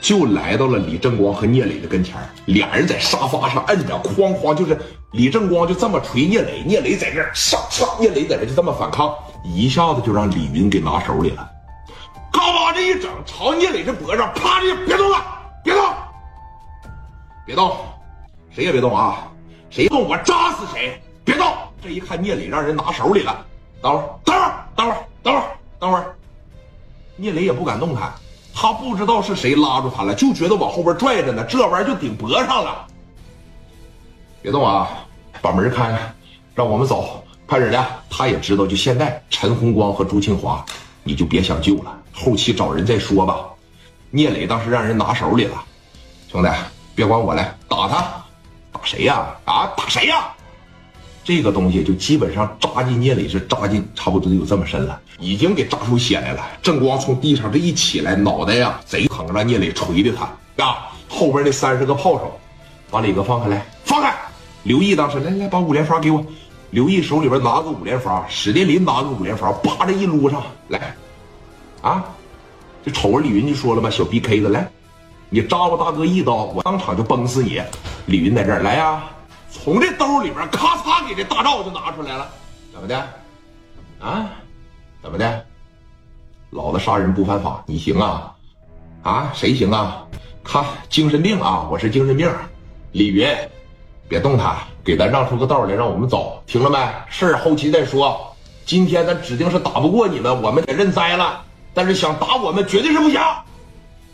就来到了李正光和聂磊的跟前俩人在沙发上摁着，哐哐就是李正光就这么捶聂磊，聂磊在这上上，聂磊在这就这么反抗，一下子就让李云给拿手里了。嘎巴这一整，朝聂磊这脖子上啪的，别动了，别动，别动，谁也别动啊！谁动我扎死谁！别动！这一看聂磊让人拿手里了，等会儿，等会儿，等会儿，等会儿，等会儿，聂磊也不敢动弹。他不知道是谁拉住他了，就觉得往后边拽着呢，这玩意儿就顶脖上了。别动啊，把门开，让我们走，快点的。他也知道，就现在，陈红光和朱清华，你就别想救了，后期找人再说吧。聂磊当时让人拿手里了，兄弟，别管我了，打他，打谁呀？啊，打谁呀？这个东西就基本上扎进聂磊是扎进差不多有这么深了，已经给扎出血来了。正光从地上这一起来，脑袋呀贼疼，让聂磊捶的他啊！后边那三十个炮手，把李哥放开来，放开！刘毅当时来来把五连发给我，刘毅手里边拿个五连发，史殿林拿个五连发，叭这一撸上来，啊！就瞅着李云就说了吧，小 BK 的来，你扎我大哥一刀，我当场就崩死你！李云在这儿来呀。从这兜里边咔嚓给这大罩就拿出来了，怎么的？啊？怎么的？老子杀人不犯法，你行啊？啊？谁行啊？看精神病啊！我是精神病。李云，别动他，给咱让出个道来，让我们走，听了没？事儿后期再说。今天咱指定是打不过你们，我们得认栽了。但是想打我们，绝对是不行。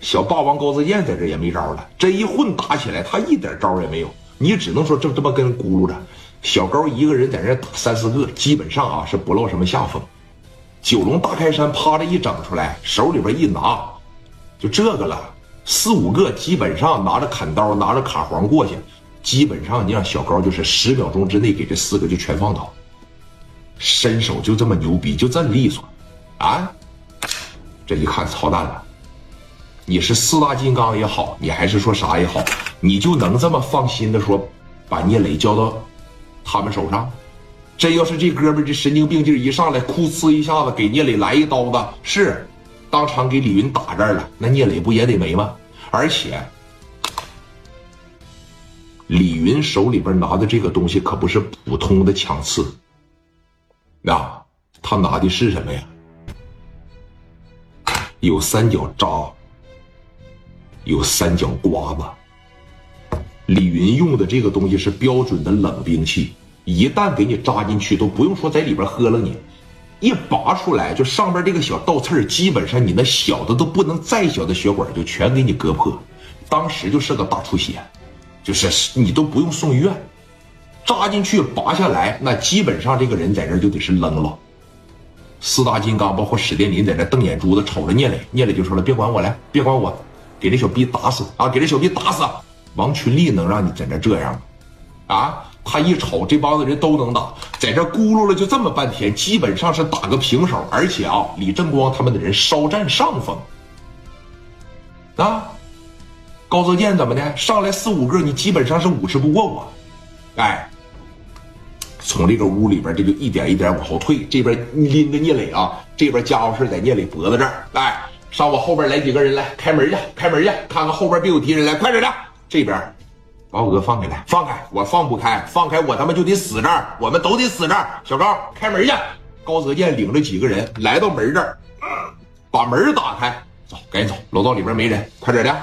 小霸王高子健在这也没招了，这一混打起来，他一点招也没有。你只能说就这么跟咕噜着，小高一个人在那打三四个，基本上啊是不落什么下风。九龙大开山趴着一整出来，手里边一拿，就这个了，四五个基本上拿着砍刀拿着卡簧过去，基本上你让小高就是十秒钟之内给这四个就全放倒，身手就这么牛逼，就这么利索，啊，这一看操蛋了。你是四大金刚也好，你还是说啥也好，你就能这么放心的说，把聂磊交到他们手上？真要是这哥们这神经病劲一上来，哭呲一下子给聂磊来一刀子，是当场给李云打这儿了，那聂磊不也得没吗？而且李云手里边拿的这个东西可不是普通的枪刺，啊，他拿的是什么呀？有三角扎。有三角刮子，李云用的这个东西是标准的冷兵器，一旦给你扎进去，都不用说在里边喝了你，一拔出来就上边这个小倒刺基本上你那小的都不能再小的血管就全给你割破，当时就是个大出血，就是你都不用送医院，扎进去拔下来，那基本上这个人在这就得是扔了。四大金刚包括史殿林在那瞪眼珠子瞅着聂磊，聂磊就说了：“别管我了，别管我。”给这小逼打死啊！给这小逼打死！王群力能让你在那这样吗？啊！他一瞅这帮子人都能打，在这咕噜了就这么半天，基本上是打个平手。而且啊，李正光他们的人稍占上风。啊！高泽健怎么的？上来四五个，你基本上是五十不过我。哎，从这个屋里边这就一点一点往后退，这边拎着聂磊啊，这边家伙事在聂磊脖子这儿，哎。上我后边来几个人来开门去，开门去，看看后边别有敌人来，快点的！这边把我哥放开来，放开，我放不开，放开我他妈就得死这儿，我们都得死这儿。小高开门去，高泽健领着几个人来到门这儿，把门打开，走，赶紧走，楼道里边没人，快点的，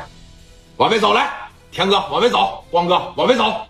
往外走来，田哥往外走，光哥往外走。